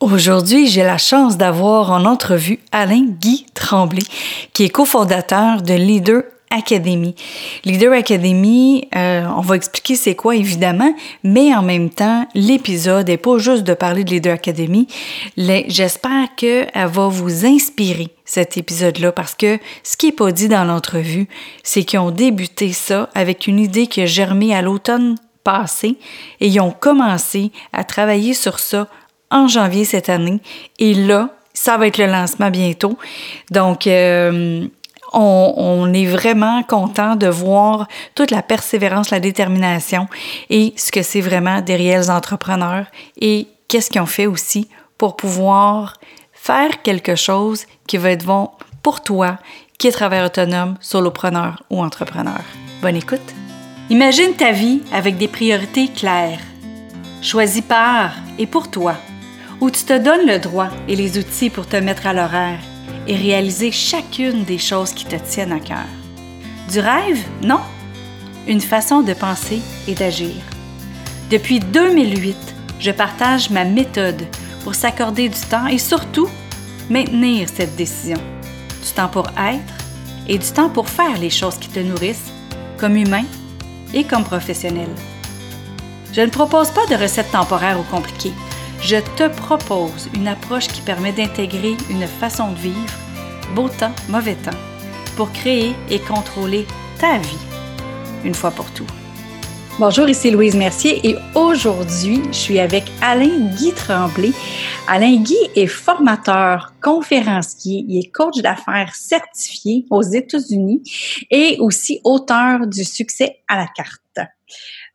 Aujourd'hui, j'ai la chance d'avoir en entrevue Alain Guy Tremblay, qui est cofondateur de Leader Academy. Leader Academy, euh, on va expliquer c'est quoi évidemment, mais en même temps, l'épisode n'est pas juste de parler de Leader Academy. J'espère qu'elle va vous inspirer cet épisode-là parce que ce qui est pas dit dans l'entrevue, c'est qu'ils ont débuté ça avec une idée qui a germé à l'automne passé et ils ont commencé à travailler sur ça en janvier cette année. Et là, ça va être le lancement bientôt. Donc, euh, on, est vraiment content de voir toute la persévérance, la détermination et ce que c'est vraiment des réels entrepreneurs et qu'est-ce qu'ils ont fait aussi pour pouvoir faire quelque chose qui va être bon pour toi, qui est travailleur autonome, solopreneur ou entrepreneur. Bonne écoute. Imagine ta vie avec des priorités claires, choisies par et pour toi où tu te donnes le droit et les outils pour te mettre à l'horaire et réaliser chacune des choses qui te tiennent à cœur. Du rêve? Non? Une façon de penser et d'agir. Depuis 2008, je partage ma méthode pour s'accorder du temps et surtout maintenir cette décision. Du temps pour être et du temps pour faire les choses qui te nourrissent, comme humain et comme professionnel. Je ne propose pas de recettes temporaires ou compliquées je te propose une approche qui permet d'intégrer une façon de vivre, beau temps, mauvais temps, pour créer et contrôler ta vie, une fois pour tout. Bonjour, ici Louise Mercier et aujourd'hui, je suis avec Alain Guy Tremblay. Alain Guy est formateur, conférencier, il est coach d'affaires certifié aux États-Unis et aussi auteur du succès à la carte.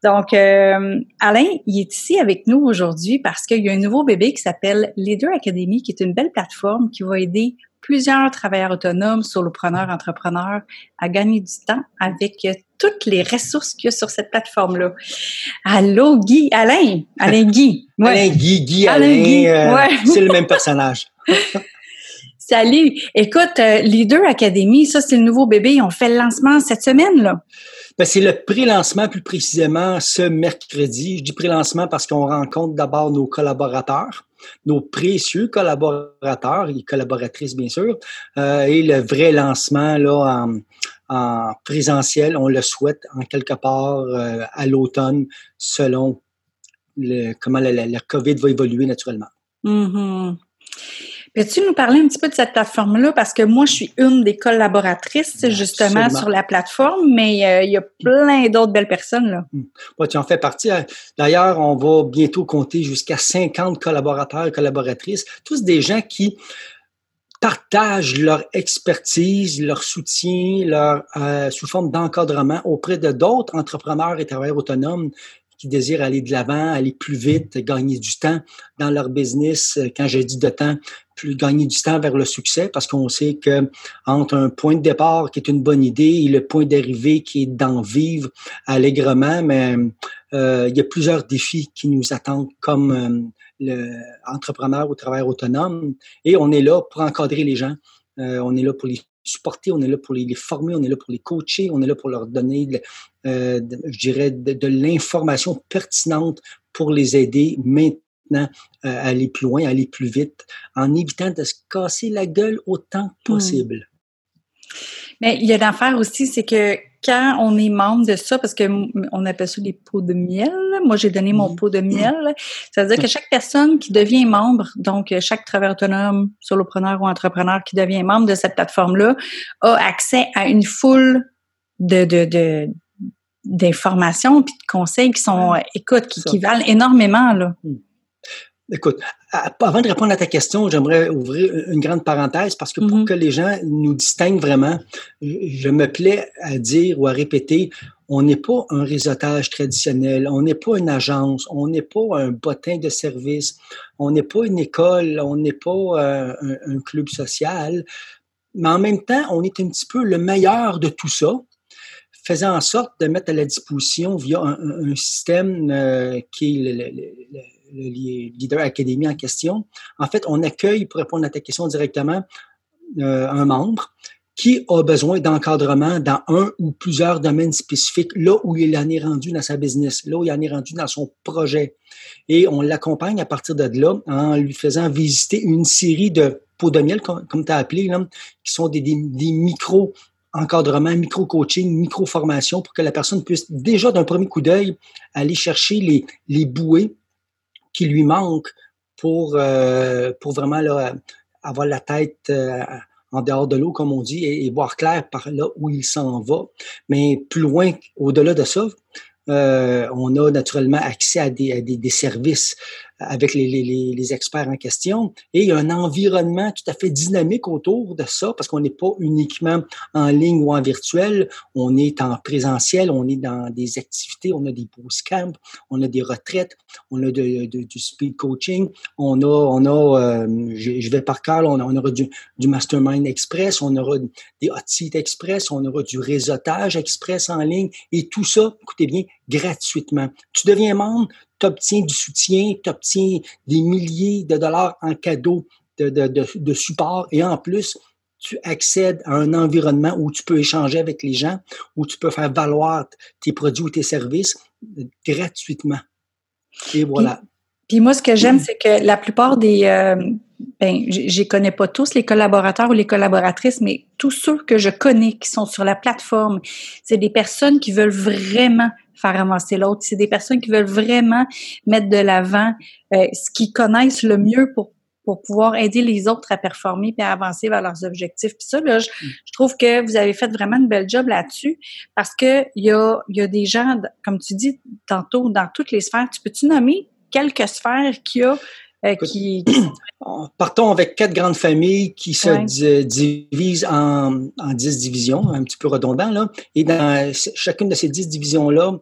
Donc, euh, Alain, il est ici avec nous aujourd'hui parce qu'il y a un nouveau bébé qui s'appelle Leader Academy, qui est une belle plateforme qui va aider plusieurs travailleurs autonomes, solopreneurs, entrepreneurs à gagner du temps avec toutes les ressources qu'il y a sur cette plateforme-là. Allô, Guy, Alain, Alain Guy. Alain Guy, Guy, Alain, Guy, euh, c'est le même personnage. Salut. Écoute, euh, Leader Academy, ça, c'est le nouveau bébé. On fait le lancement cette semaine, là. Ben, c'est le pré-lancement plus précisément ce mercredi. Je dis pré-lancement parce qu'on rencontre d'abord nos collaborateurs, nos précieux collaborateurs et collaboratrices bien sûr, euh, et le vrai lancement là en, présentiel, on le souhaite en quelque part euh, à l'automne selon le, comment la, COVID va évoluer naturellement. Mm-hmm. Peux-tu nous parler un petit peu de cette plateforme-là? Parce que moi, je suis une des collaboratrices justement sur la plateforme, mais euh, il y a plein d'autres belles personnes. là. Hmm. tu en fais partie. Hein. D'ailleurs, on va bientôt compter jusqu'à 50 collaborateurs et collaboratrices, tous des gens qui partagent leur expertise, leur soutien, leur euh, sous forme d'encadrement auprès de d'autres entrepreneurs et travailleurs autonomes qui désirent aller de l'avant, aller plus vite, gagner du temps dans leur business. Quand je dis de temps, plus gagner du temps vers le succès parce qu'on sait que entre un point de départ qui est une bonne idée et le point d'arrivée qui est d'en vivre allègrement, mais euh, il y a plusieurs défis qui nous attendent comme euh, l'entrepreneur ou travailleur autonome et on est là pour encadrer les gens. Euh, on est là pour les supporter, on est là pour les, former, on est là pour les coacher, on est là pour leur donner, euh, je dirais, de, l'information pertinente pour les aider maintenant à aller plus loin, aller plus vite, en évitant de se casser la gueule autant que hmm. possible. Mais il y a l'affaire aussi, c'est que quand on est membre de ça, parce que on appelle ça des pots de miel. Moi, j'ai donné mon pot de miel. Ça veut dire que chaque personne qui devient membre, donc chaque travailleur autonome, solopreneur ou entrepreneur qui devient membre de cette plateforme-là, a accès à une foule de, de, d'informations puis de conseils qui sont, écoute, qui, qui, valent énormément là. Écoute, avant de répondre à ta question, j'aimerais ouvrir une grande parenthèse parce que pour mm-hmm. que les gens nous distinguent vraiment, je me plais à dire ou à répéter, on n'est pas un réseautage traditionnel, on n'est pas une agence, on n'est pas un bottin de service, on n'est pas une école, on n'est pas euh, un, club social, mais en même temps, on est un petit peu le meilleur de tout ça, faisant en sorte de mettre à la disposition via un, système euh, qui est le le leader académie en question. En fait, on accueille, pour répondre à ta question directement, euh, un membre qui a besoin d'encadrement dans un ou plusieurs domaines spécifiques, là où il en est rendu dans sa business, là où il en est rendu dans son projet. Et on l'accompagne à partir de là en lui faisant visiter une série de pots de miel, comme, tu as appelé, qui sont des, micro encadrement, micro-coaching, micro-formation pour que la personne puisse déjà d'un premier coup d'œil aller chercher les, les bouées qui lui manquent pour, euh, pour vraiment là, avoir la tête euh, en dehors de l'eau, comme on dit, et, voir clair par là où il s'en va. Mais plus loin, au-delà de ça, euh, on a naturellement accès à des, à des, des services avec les, les, les, experts en question. Et il y a un environnement tout à fait dynamique autour de ça, parce qu'on n'est pas uniquement en ligne ou en virtuel, on est en présentiel, on est dans des activités, on a des camps, on a des retraites, on a de, du speed coaching, on a, on a euh, je, vais par cœur, on, on, aura du, du, Mastermind Express, on aura des hot seats express, on aura du réseautage express en ligne, et tout ça, écoutez bien, gratuitement. Tu deviens membre, tu obtiens du soutien, tu obtiens des milliers de dollars en cadeau de, de, de, support et en plus, tu accèdes à un environnement où tu peux échanger avec les gens, où tu peux faire valoir tes produits ou tes services gratuitement. Et voilà. Puis, moi, ce que j'aime, c'est que la plupart des, euh, ben, je connais pas tous les collaborateurs ou les collaboratrices, mais tous ceux que je connais qui sont sur la plateforme, c'est des personnes qui veulent vraiment faire avancer l'autre. C'est des personnes qui veulent vraiment mettre de l'avant euh, ce qu'ils connaissent le mieux pour pour pouvoir aider les autres à performer et à avancer vers leurs objectifs. Puis ça, là, je, mm. trouve que vous avez fait vraiment une belle job là-dessus parce que il y a, y a des gens, comme tu dis tantôt, dans toutes les sphères. Tu peux-tu nommer quelques sphères qu'il y a euh, Partons avec quatre grandes familles qui se divisent en, en dix divisions, un petit peu redondant, là. Et dans chacune de ces dix divisions-là,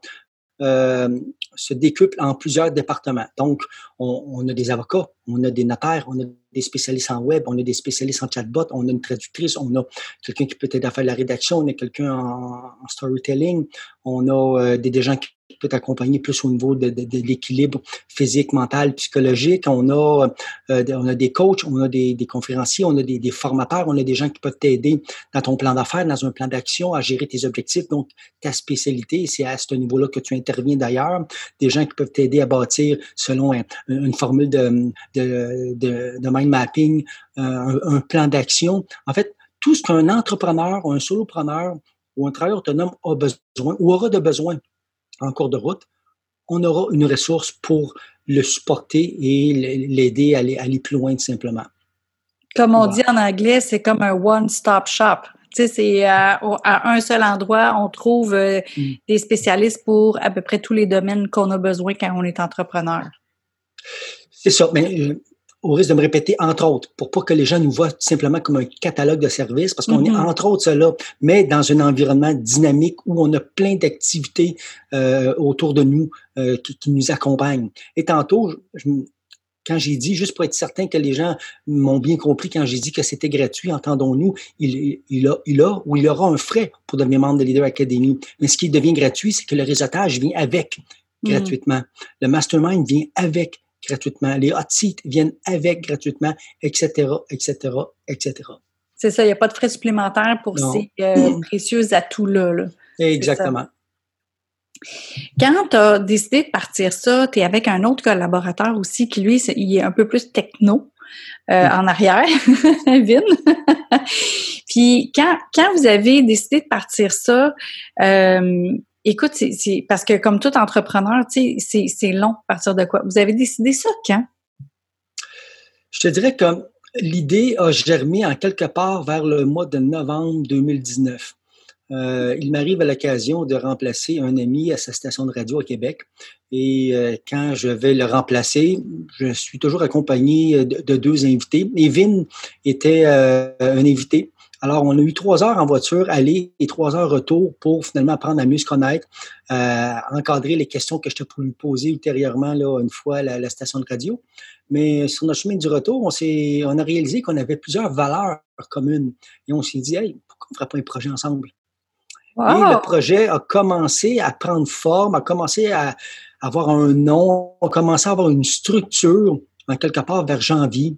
euh, se décuple en plusieurs départements. Donc, on, a des avocats, on a des notaires, on a des spécialistes en web, on a des spécialistes en chatbot, on a une traductrice, on a quelqu'un qui peut aider à faire la rédaction, on a quelqu'un en, storytelling, on a euh, des, gens qui peut accompagner plus au niveau de, l'équilibre physique, mental, psychologique. On a, euh, on a des coachs, on a des, conférenciers, on a des, formateurs, on a des gens qui peuvent t'aider dans ton plan d'affaires, dans un plan d'action, à gérer tes objectifs. Donc, ta spécialité, c'est à ce niveau-là que tu interviens d'ailleurs. Des gens qui peuvent t'aider à bâtir selon une formule de, de, de, de mind mapping, euh, un, un plan d'action. En fait, tout ce qu'un entrepreneur ou un solopreneur ou un travailleur autonome a besoin ou aura de besoin en cours de route, on aura une ressource pour le supporter et l'aider à aller, plus loin tout simplement. Comme on dit en anglais, c'est comme un one-stop shop. Tu sais, c'est à, un seul endroit, on trouve euh, mm. des spécialistes pour à peu près tous les domaines qu'on a besoin quand on est entrepreneur. C'est ça. Mais euh, au risque de me répéter, entre autres, pour pas que les gens nous voient simplement comme un catalogue de services, parce qu'on est mm-hmm. entre autres cela, mais dans un environnement dynamique où on a plein d'activités euh, autour de nous euh, qui, qui, nous accompagnent. Et tantôt, je, quand j'ai dit, juste pour être certain que les gens m'ont bien compris, quand j'ai dit que c'était gratuit, entendons-nous, il, il, a, il a ou il aura un frais pour devenir membre de Leader Academy. Mais ce qui devient gratuit, c'est que le réseautage vient avec mm-hmm. gratuitement. Le mastermind vient avec gratuitement. Les hot seats viennent avec gratuitement, etc., etc., etc. C'est ça, il n'y a pas de frais supplémentaires pour ces euh, précieux atouts-là. Exactement. Quand tu as décidé de partir ça, tu es avec un autre collaborateur aussi qui, lui, il est un peu plus techno euh, en arrière, Vin. Puis quand, quand vous avez décidé de partir ça, euh, Écoute, c'est parce que comme tout entrepreneur, c'est long à partir de quoi. Vous avez décidé ça quand? Je te dirais que l'idée a germé en quelque part vers le mois de novembre 2019. Euh, il m'arrive à l'occasion de remplacer un ami à sa station de radio à Québec. Et euh, quand je vais le remplacer, je suis toujours accompagné de, deux invités. Evin était euh, un invité alors, on a eu trois heures en voiture, aller et trois heures retour pour finalement apprendre à mieux se connaître, euh, encadrer les questions que je te lui poser ultérieurement, là, une fois à la, station de radio. Mais sur notre chemin du retour, on, s'est, on a réalisé qu'on avait plusieurs valeurs communes. Et on s'est dit, hey, pourquoi on ne ferait pas un projet ensemble? Et le projet a commencé à prendre forme, a commencé à avoir un nom, a commencé à avoir une structure, en quelque part, vers janvier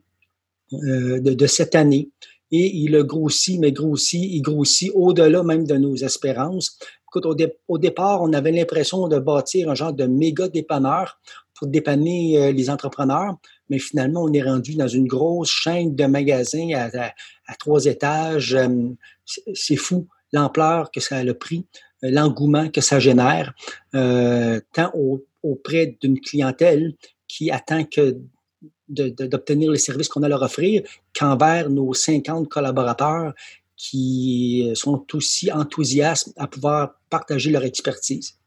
euh, de, de cette année. Et il a grossi, mais grossi, il grossit au-delà même de nos espérances. Écoute, au, départ, on avait l'impression de bâtir un genre de méga dépanneur pour dépanner euh, les entrepreneurs, mais finalement, on est rendu dans une grosse chaîne de magasins à, trois étages. Euh, c'est fou l'ampleur que ça a le pris, euh, l'engouement que ça génère, tant auprès d'une clientèle qui attend que d'obtenir les services qu'on a à leur offrir qu'envers nos 50 collaborateurs qui sont aussi enthousiastes à pouvoir partager leur expertise.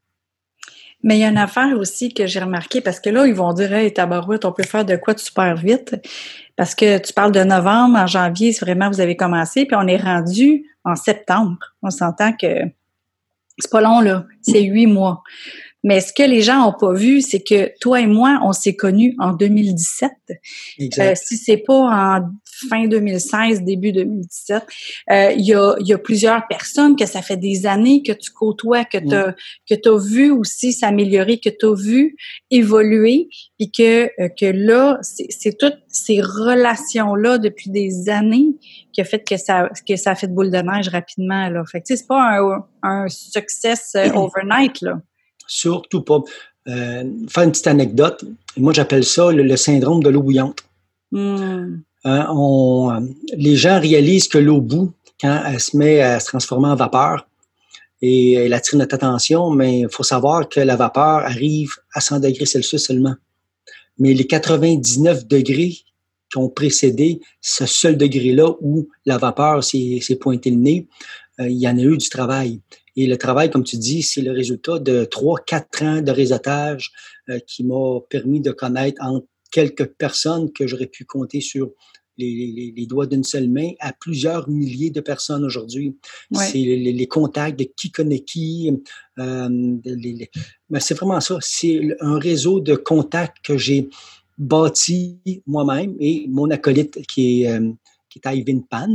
Mais il y a une affaire aussi que j'ai remarqué parce que là, ils vont dire Hey, tabarouette, on peut faire de quoi de super vite? Parce que tu parles de novembre, en janvier, c'est vraiment vous avez commencé, puis on est rendu en septembre. On s'entend que c'est pas long, là. C'est huit mois. Mais ce que les gens n'ont pas vu, c'est que toi et moi, on s'est connus en 2017. Exact. Euh, si c'est pas en fin 2016, début 2017, euh, il, y a, y a plusieurs personnes que ça fait des années que tu côtoies, que tu as, que as vu aussi s'améliorer, que tu as vu évoluer, puis que, euh, que là, c'est toutes ces relations-là depuis des années qui a fait que ça, que ça a fait de boule de neige rapidement. Là. Fait que c'est pas un, un success overnight, là. Surtout pas. Euh, faire une petite anecdote. Moi, j'appelle ça le, syndrome de l'eau bouillante. Hmm. Euh, on, euh, les gens réalisent que l'eau bout quand elle se met à se transformer en vapeur et elle attire notre attention, mais il faut savoir que la vapeur arrive à 100 degrés Celsius seulement. Mais les 99 degrés qui ont précédé ce seul degré-là où la vapeur s'est pointé le nez, il y en a eu du travail. Et le travail, comme tu dis, c'est le résultat de trois, quatre ans de réseautage euh, qui m'a permis de connaître en quelques personnes que j'aurais pu compter sur les, doigts d'une seule main à plusieurs milliers de personnes aujourd'hui. C'est les, contacts de qui connaît qui. Euh, c'est vraiment ça. C'est un réseau de contacts que j'ai bâti moi-même et mon acolyte qui est, euh, qui est Ivan Pan,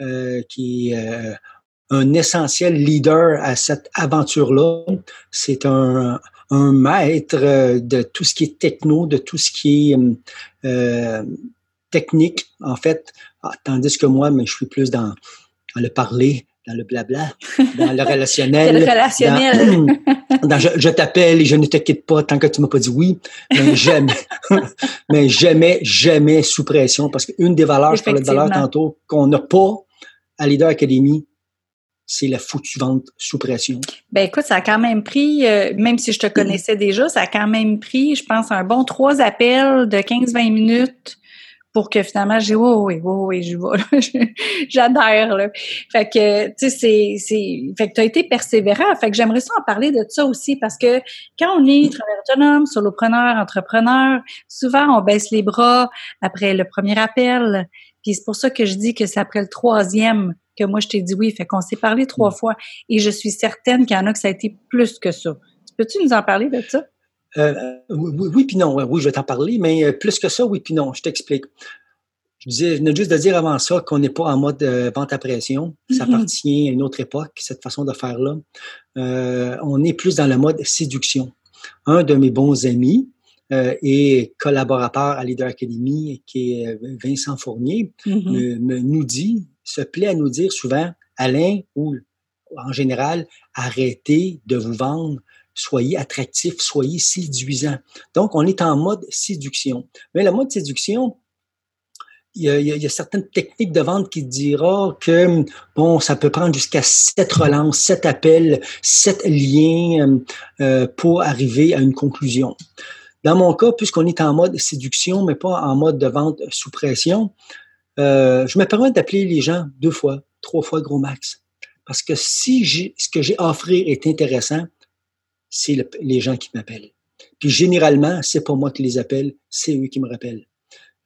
euh, qui est un essentiel leader à cette aventure-là. C'est un, un, maître euh, de tout ce qui est techno, de tout ce qui est euh, technique, en fait. Ah, tandis que moi, mais je suis plus dans, dans, le parler, dans le blabla, dans le relationnel. le relationnel. Dans, je, t'appelle et je ne te quitte pas tant que tu m'as pas dit oui, mais jamais, mais jamais, jamais sous pression. Parce qu'une des valeurs, je parlais de valeurs tantôt, qu'on n'a pas à Leader Academy, c'est la foutue vente sous pression. Ben écoute, ça a quand même pris, euh, même si je te connaissais déjà, ça a quand même pris, je pense, un bon trois appels de 15-20 minutes pour que finalement j'ai oui oui oui je vois j'adhère là. Fait que tu sais c'est c'est fait que tu as été persévérant. Fait que j'aimerais ça en parler de ça aussi parce que quand on est travailleur autonome solopreneur entrepreneur souvent on baisse les bras après le premier appel. Puis c'est pour ça que je dis que c'est après le troisième que moi je t'ai dit oui. Fait qu'on s'est parlé trois mm. fois et je suis certaine qu'il y en a que ça a été plus que ça. Peux-tu nous en parler de ça? Euh, oui, puis non. Oui, je vais t'en parler, mais euh, plus que ça, oui, puis non. Je t'explique. Je, disais, je venais juste de dire avant ça qu'on n'est pas en mode euh, vente à pression. Ça mm-hmm. appartient à une autre époque, cette façon de faire-là. on est plus dans le mode séduction. Un de mes bons amis, et collaborateur à Leader Academy, qui est Vincent Fournier, mm-hmm. me, nous dit se plaît à nous dire souvent, Alain, ou en général, arrêtez de vous vendre, soyez attractif, soyez séduisant. Donc, on est en mode séduction. Mais le mode séduction, il y, a, certaines techniques de vente qui dira que bon, ça peut prendre jusqu'à sept relances, sept appels, sept liens euh, pour arriver à une conclusion. Dans mon cas, puisqu'on est en mode séduction, mais pas en mode de vente sous pression, euh, je me permets d'appeler les gens deux fois, trois fois gros max. Parce que si ce que j'ai à offrir est intéressant, c'est les gens qui m'appellent. Puis généralement, c'est pas moi qui les appelle, c'est eux qui me rappellent.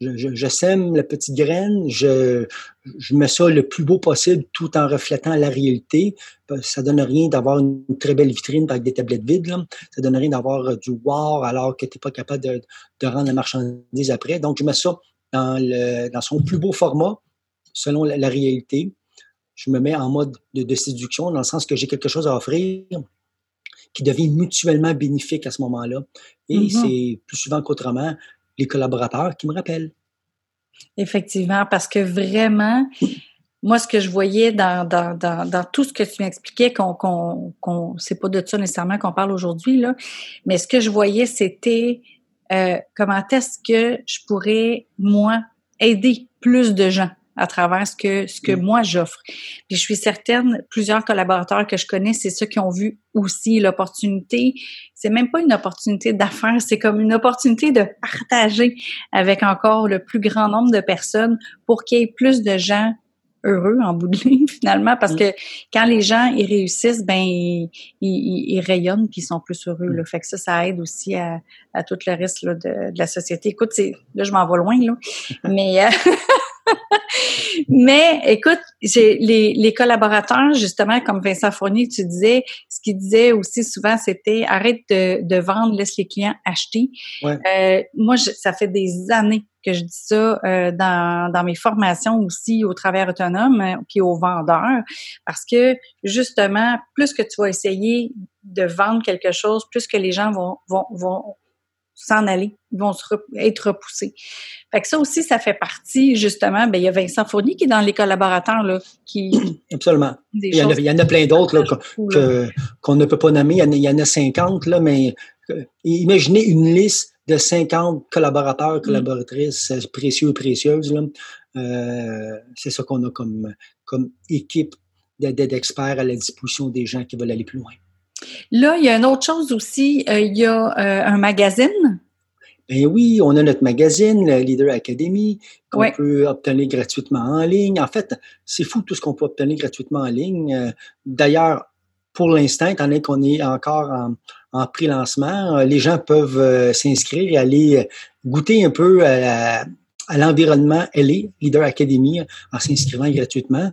Je, sème la petite graine, je, mets ça le plus beau possible tout en reflétant la réalité. Ça donne rien d'avoir une très belle vitrine avec des tablettes vides. Là. Ça donne rien d'avoir euh, du wow alors que tu n'es pas capable de, de, rendre la marchandise après. Donc, je mets ça dans, son plus beau format, selon la, réalité. Je me mets en mode de, séduction, dans le sens que j'ai quelque chose à offrir qui devient mutuellement bénéfique à ce moment-là. Et mm-hmm. c'est plus souvent qu'autrement les collaborateurs qui me rappellent. Effectivement, parce que vraiment, moi, ce que je voyais dans, dans, dans, dans tout ce que tu m'expliquais, qu'on, qu'on, qu'on, c'est pas de ça nécessairement qu'on parle aujourd'hui, là, mais ce que je voyais, c'était euh, comment est-ce que je pourrais, moi, aider plus de gens à travers ce que ce que mm. moi j'offre? Puis je suis certaine, plusieurs collaborateurs que je connais, c'est ceux qui ont vu aussi l'opportunité. C'est même pas une opportunité d'affaires, c'est comme une opportunité de partager avec encore le plus grand nombre de personnes pour qu'il y ait plus de gens heureux en bout de ligne finalement parce mm. que quand les gens ils réussissent ben ils, ils, rayonnent puis ils sont plus heureux mm. là. fait que ça ça aide aussi à, à tout le reste là, de, de la société écoute c'est là je m'en vais loin là mais euh, Mais écoute, les, les, collaborateurs, justement, comme Vincent Fournier, tu disais, ce qu'il disait aussi souvent, c'était arrête de, de, vendre, laisse les clients acheter. Euh, moi, ça fait des années que je dis ça euh, dans, dans mes formations aussi au travers autonome euh, puis aux vendeurs parce que justement plus que tu vas essayer de vendre quelque chose plus que les gens vont vont, vont s'en aller, ils vont être repoussés. Fait que ça aussi, ça fait partie, justement, ben, il y a Vincent Fournier qui est dans les collaborateurs, là, qui... Absolument. Il y, en a, il y, en a, plein d'autres, qu'on ne peut pas nommer. Il y en a, 50, là, mais euh, imaginez une liste de 50 collaborateurs, mm. collaboratrices précieux et précieuses, là. Euh, c'est ça qu'on a comme, comme équipe d'experts à la disposition des gens qui veulent aller plus loin. Là, il y a une autre chose aussi, euh, il y a euh, un magazine. Ben oui, on a notre magazine, le Leader Academy, qu'on peut obtenir gratuitement en ligne. En fait, c'est fou tout ce qu'on peut obtenir gratuitement en ligne. D'ailleurs, pour l'instant, étant donné qu'on est encore en, en pré-lancement, les gens peuvent s'inscrire et aller goûter un peu à, l'environnement LA, Leader Academy, en s'inscrivant gratuitement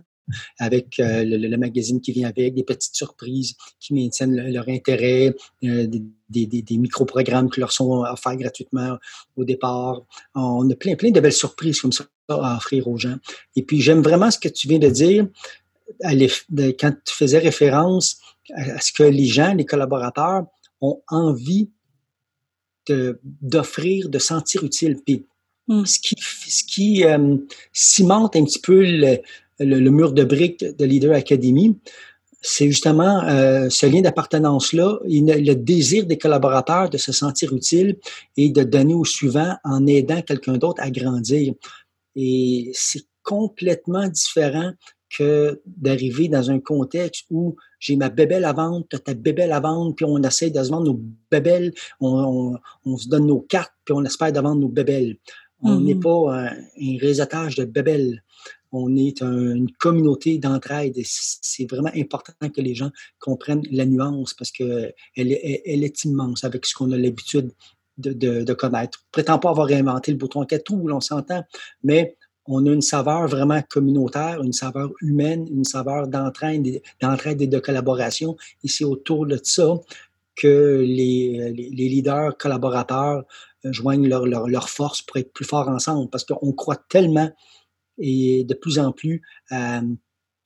avec euh, le, magazine qui vient avec, des petites surprises qui maintiennent leur intérêt, euh, des, des, micro-programmes qui leur sont offerts gratuitement au départ. On a plein, plein de belles surprises comme ça à offrir aux gens. Et puis, j'aime vraiment ce que tu viens de dire quand tu faisais référence à ce que les gens, les collaborateurs, ont envie d'offrir, de, sentir utile. Puis, mm. ce qui, ce qui euh, cimente un petit peu le, le, mur de briques de Leader Academy, c'est justement euh, ce lien d'appartenance-là, le désir des collaborateurs de se sentir utile et de donner au suivant en aidant quelqu'un d'autre à grandir. Et c'est complètement différent que d'arriver dans un contexte où j'ai ma bébelle à vendre, tu as ta bébelle à vendre, puis on essaie de se vendre nos bébelles, on, se donne nos cartes, puis on espère de vendre nos bébelles. On n'est mm-hmm. pas un, un réseautage de bébelles on est une communauté d'entraide et c'est vraiment important que les gens comprennent la nuance parce qu'elle est, elle est immense avec ce qu'on a l'habitude de, de, connaître. Je prétends pas avoir inventé le bouton tout où l'on s'entend, mais on a une saveur vraiment communautaire, une saveur humaine, une saveur d'entraide, et de collaboration. Et c'est autour de ça que les, leaders collaborateurs euh, joignent leur, leur, leur force pour être plus forts ensemble parce qu'on croit tellement et de plus en plus euh,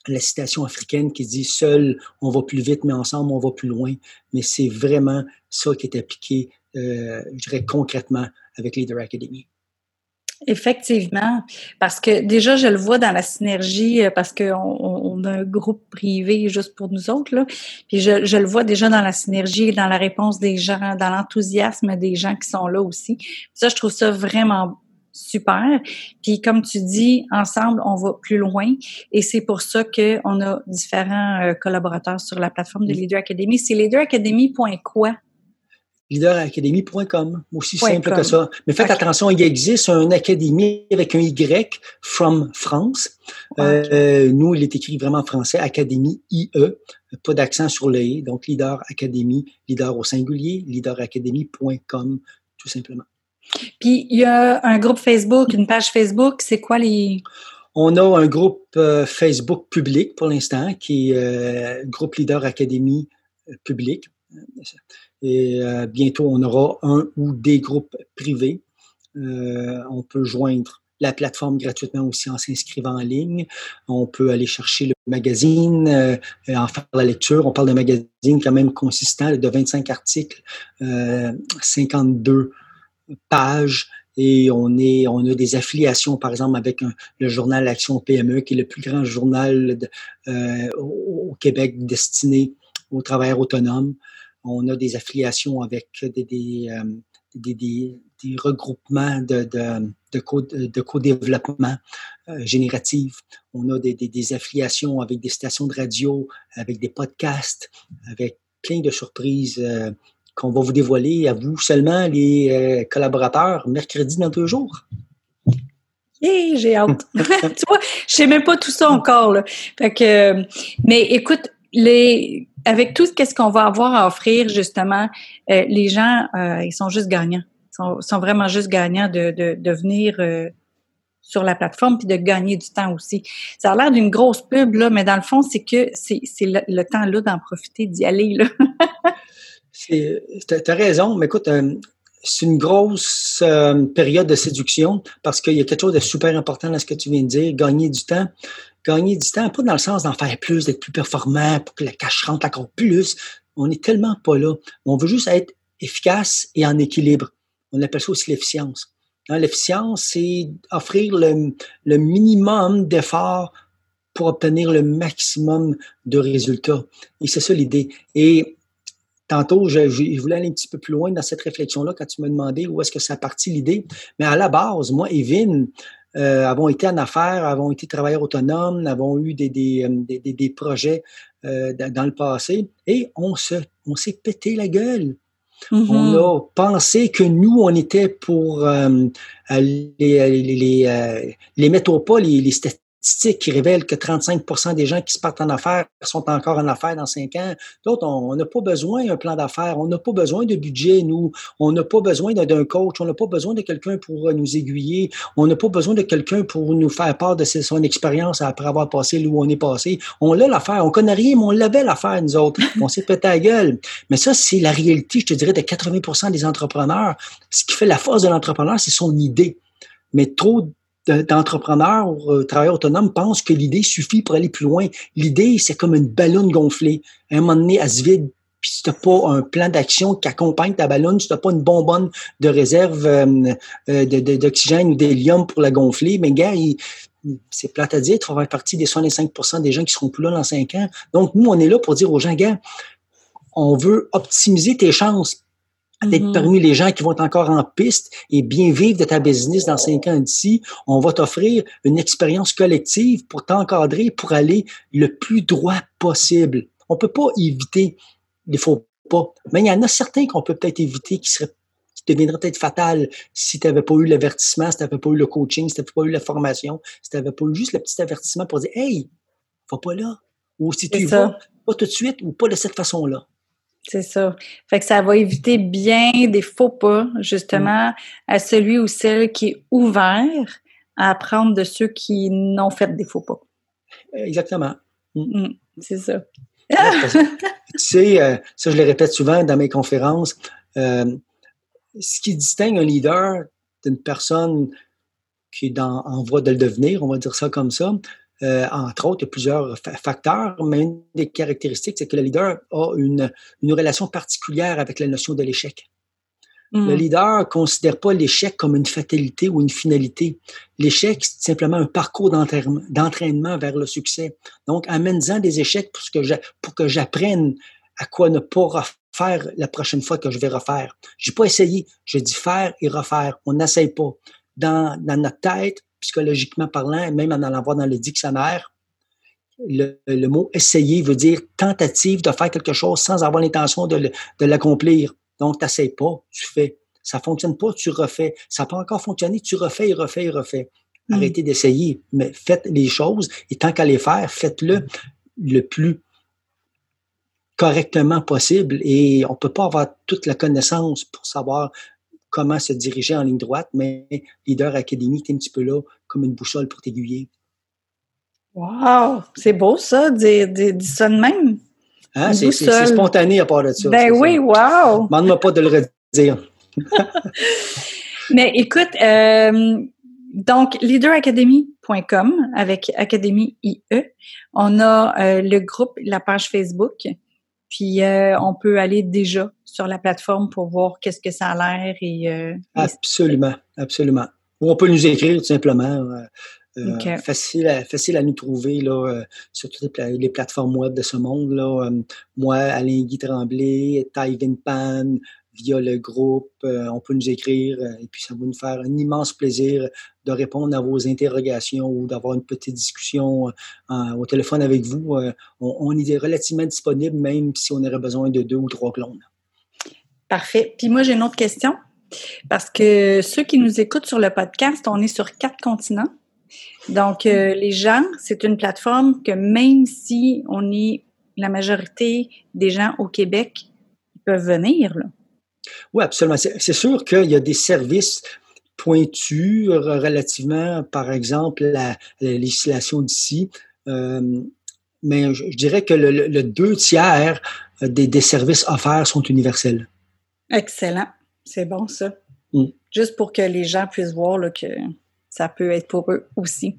la citation africaine qui dit seul on va plus vite mais ensemble on va plus loin mais c'est vraiment ça qui est appliqué euh, je dirais concrètement avec Leader Academy. Effectivement, parce que déjà, je le vois dans la synergie, euh, parce qu'on on a un groupe privé juste pour nous autres, là. Puis je, je, le vois déjà dans la synergie, dans la réponse des gens, dans l'enthousiasme des gens qui sont là aussi. Ça, je trouve ça vraiment super. Puis comme tu dis, ensemble, on va plus loin. Et c'est pour ça qu'on a différents euh, collaborateurs sur la plateforme de Leader Academy. C'est leaderacademy.quoi? leaderacademy.com, aussi simple que ça. Mais faites attention, il existe un académie avec un Y, from France. Euh, nous, il est écrit vraiment en français, Académie IE, pas d'accent sur le I, donc Leader Academy, leader au singulier, leaderacademy.com, tout simplement. Puis il y a un groupe Facebook, une page Facebook. C'est quoi les? On a un groupe euh, Facebook public pour l'instant qui est euh, Groupe Leader Académie public. Et bientôt, on aura un ou des groupes privés. on peut joindre la plateforme gratuitement aussi en s'inscrivant en ligne. On peut aller chercher le magazine, en faire la lecture. On parle d'un magazine quand même consistant de 25 articles, 52 pages et on est, on a des affiliations, par exemple, avec le journal Action PME, qui est le plus grand journal euh, au, Québec destiné aux travailleurs autonomes. On a des affiliations avec des, euh, regroupements de, de, de, co, de co-développement euh, génératif. On a des, affiliations avec des stations de radio, avec des podcasts, avec plein de surprises euh, qu'on va vous dévoiler à vous seulement, les collaborateurs, mercredi dans deux jours. Yeah, j'ai hâte. tu vois, je sais même pas tout ça encore. Mais écoute, les, avec tout ce qu'on va avoir à offrir, justement, euh, les gens, euh, ils sont juste gagnants. Ils sont, vraiment juste gagnants de, de, venir sur la plateforme puis de gagner du temps aussi. Ça a l'air d'une grosse pub, là, mais dans le fond, c'est que c'est le, le temps là d'en profiter, d'y aller. Là. Tu as raison, mais écoute, euh, c'est une grosse euh, période de séduction parce qu'il y a quelque chose de super important dans ce que tu viens de dire, gagner du temps. Gagner du temps, pas dans le sens d'en faire plus, d'être plus performant, pour que la cash rentre encore plus. On n'est tellement pas là. On veut juste être efficace et en équilibre. On appelle ça aussi l'efficience. Hein, l'efficience, c'est offrir le, le minimum d'efforts pour obtenir le maximum de résultats. Et c'est ça l'idée. Et Tantôt, je, voulais aller un petit peu plus loin dans cette réflexion-là quand tu me demandais où est-ce que ça partit l'idée. Mais à la base, moi et Vin euh, avons été en affaires, avons été travailleurs autonomes, avons eu des, des, euh, des, projets euh, dans le passé et on se, on s'est pété la gueule. Mm-hmm. On a pensé que nous, on était pour les, les, les, mettre au pas, les, qui révèlent que 35 des gens qui se partent en affaires sont encore en affaires dans cinq ans. D'autres, on n'a pas besoin d'un plan d'affaires, on n'a pas besoin de budget, nous. On n'a pas besoin d'un coach, on n'a pas besoin de quelqu'un pour euh, nous aiguiller, on n'a pas besoin de quelqu'un pour nous faire part de son expérience après avoir passé là où on est passé. On l'a l'affaire, on connaît rien, mais on l'avait l'affaire, nous autres. On s'est pété la gueule. Mais ça, c'est la réalité, je te dirais, de 80% des entrepreneurs. Ce qui fait la force de l'entrepreneur, c'est son idée. Mais trop d'entrepreneurs euh, travailleurs autonomes pensent que l'idée suffit pour aller plus loin. L'idée, c'est comme une ballonne gonflée. À un moment donné, elle se vide. Puis tu n'as pas un plan d'action qui accompagne ta ballonne, si tu n'as pas une bonbonne de réserve euh, euh, d'oxygène ou d'hélium pour la gonfler, mais gars, c'est plate à dire, tu vas faire partie des 65% des gens qui seront plus là dans 5 ans. Donc, nous, on est là pour dire aux gens, gars, on veut optimiser tes chances d'être mm-hmm. parmi les gens qui vont être encore en piste et bien vivre de ta business dans cinq ans d'ici. On va t'offrir une expérience collective pour t'encadrer, pour aller le plus droit possible. On peut pas éviter les faux pas, mais il y en a certains qu'on peut peut-être éviter qui seraient qui deviendraient peut-être fatales si tu n'avais pas eu l'avertissement, si tu n'avais pas eu le coaching, si tu n'avais pas eu la formation, si tu n'avais pas eu juste le petit avertissement pour dire Hey, va pas là. Ou si tu vas, pas tout de suite ou pas de cette façon-là. C'est ça. Fait que ça va éviter bien des faux pas, justement, à celui ou celle qui est ouvert à apprendre de ceux qui n'ont fait des faux pas. Exactement. Mm. Mm, c'est ça. tu sais, euh, ça je le répète souvent dans mes conférences, euh, ce qui distingue un leader d'une personne qui est en voie de le devenir, on va dire ça comme ça, euh, entre autres, il y a plusieurs facteurs, mais une des caractéristiques, c'est que le leader a une, une relation particulière avec la notion de l'échec. Le hmm. leader ne considère pas l'échec comme une fatalité ou une finalité. L'échec, c'est simplement un parcours d'entraînement vers le succès. Donc, amène-en des échecs pour que, pour que j'apprenne à quoi ne pas refaire la prochaine fois que je vais refaire. Je n'ai pas essayé, je dis faire et refaire. On n'essaye pas. Dans, dans notre tête, psychologiquement parlant, même en allant voir dans le dictionnaire, le, le mot essayer veut dire tentative de faire quelque chose sans avoir l'intention de, l'accomplir. Donc, tu n'essayes pas, tu fais. Ça fonctionne pas, tu refais. Ça peut encore fonctionner, tu refais refais refais. Hmm. Arrêtez d'essayer, mais faites les choses et tant qu'à les faire, faites-le le plus correctement possible et on peut pas avoir toute la connaissance pour savoir comment se diriger en ligne droite, mais Leader Academy est un petit peu là comme une boussole pour t'aiguiller. Wow! C'est beau ça, dire, ça de même. Hein? C'est spontané à part de ça. Ben oui, wow! Demande-moi pas de le redire. mais écoute, euh, donc leaderacademy.com avec Académie IE. On a euh, le groupe, la page Facebook Puis euh, on peut aller déjà sur la plateforme pour voir qu'est-ce que ça a l'air et absolument, absolument. Ou on peut nous écrire tout simplement. Euh, facile, à, facile à nous trouver là, sur toutes les, plateformes web de ce monde. Là. moi, Alain Guy Tremblay, Taïvin Pan, via le groupe, on peut nous écrire et puis ça va nous faire un immense plaisir de répondre à vos interrogations ou d'avoir une petite discussion au téléphone avec vous. On, on, est relativement disponible même si on aurait besoin de deux ou trois clones. Parfait. Puis moi, j'ai une autre question. Parce que ceux qui nous écoutent sur le podcast, on est sur quatre continents. Donc, euh, les gens, c'est une plateforme que même si on est la majorité des gens au Québec, ils peuvent venir. Là. Oui, absolument. C'est sûr qu'il y a des services pointus relativement, par exemple, la, la législation d'ici. Euh, mais je, dirais que le, deux tiers des, des services offerts sont universels. Excellent. C'est bon, ça. Mm. Juste pour que les gens puissent voir que ça peut être pour eux aussi.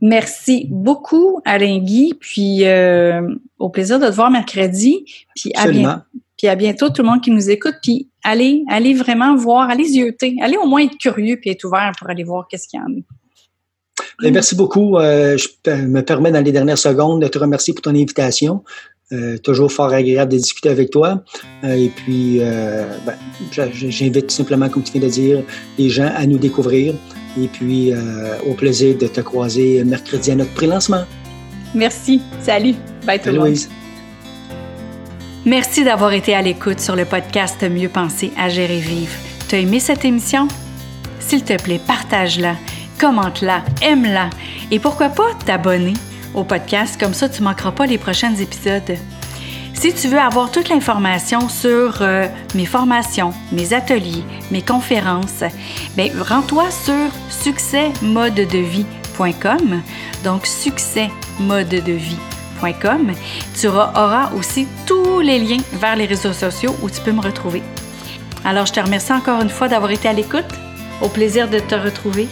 Merci beaucoup, Alain Guy. Puis euh, au plaisir de te voir mercredi. Puis à, puis à bientôt, tout le monde qui nous écoute. Puis allez, allez vraiment voir, allez zioter. Allez au moins être curieux puis être ouvert pour aller voir qu'est-ce qu'il y en a. Ben, merci beaucoup. Euh, je me permets dans les dernières secondes de te remercier pour ton invitation. Euh, toujours fort agréable de discuter avec toi. Euh, et puis, euh, ben, j'invite simplement, comme tu viens de dire, les gens à nous découvrir. Et puis, au plaisir de te croiser mercredi à notre pré-lancement. Merci. Salut. Bye tout le monde. Merci d'avoir été à l'écoute sur le podcast Mieux penser à gérer vivre. T'as aimé cette émission? S'il te plaît, partage-la, commente-la, aime-la et pourquoi pas t'abonner? Au podcast, comme ça tu ne manqueras pas les prochains épisodes. Si tu veux avoir toute l'information sur euh, mes formations, mes ateliers, mes conférences, ben rends-toi sur succèsmodedevie.com. Donc succèsmodedevie.com. Tu auras aussi tous les liens vers les réseaux sociaux où tu peux me retrouver. Alors je te remercie encore une fois d'avoir été à l'écoute. Au plaisir de te retrouver.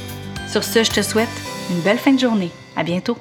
Sur ce, je te souhaite une belle fin de journée. À bientôt.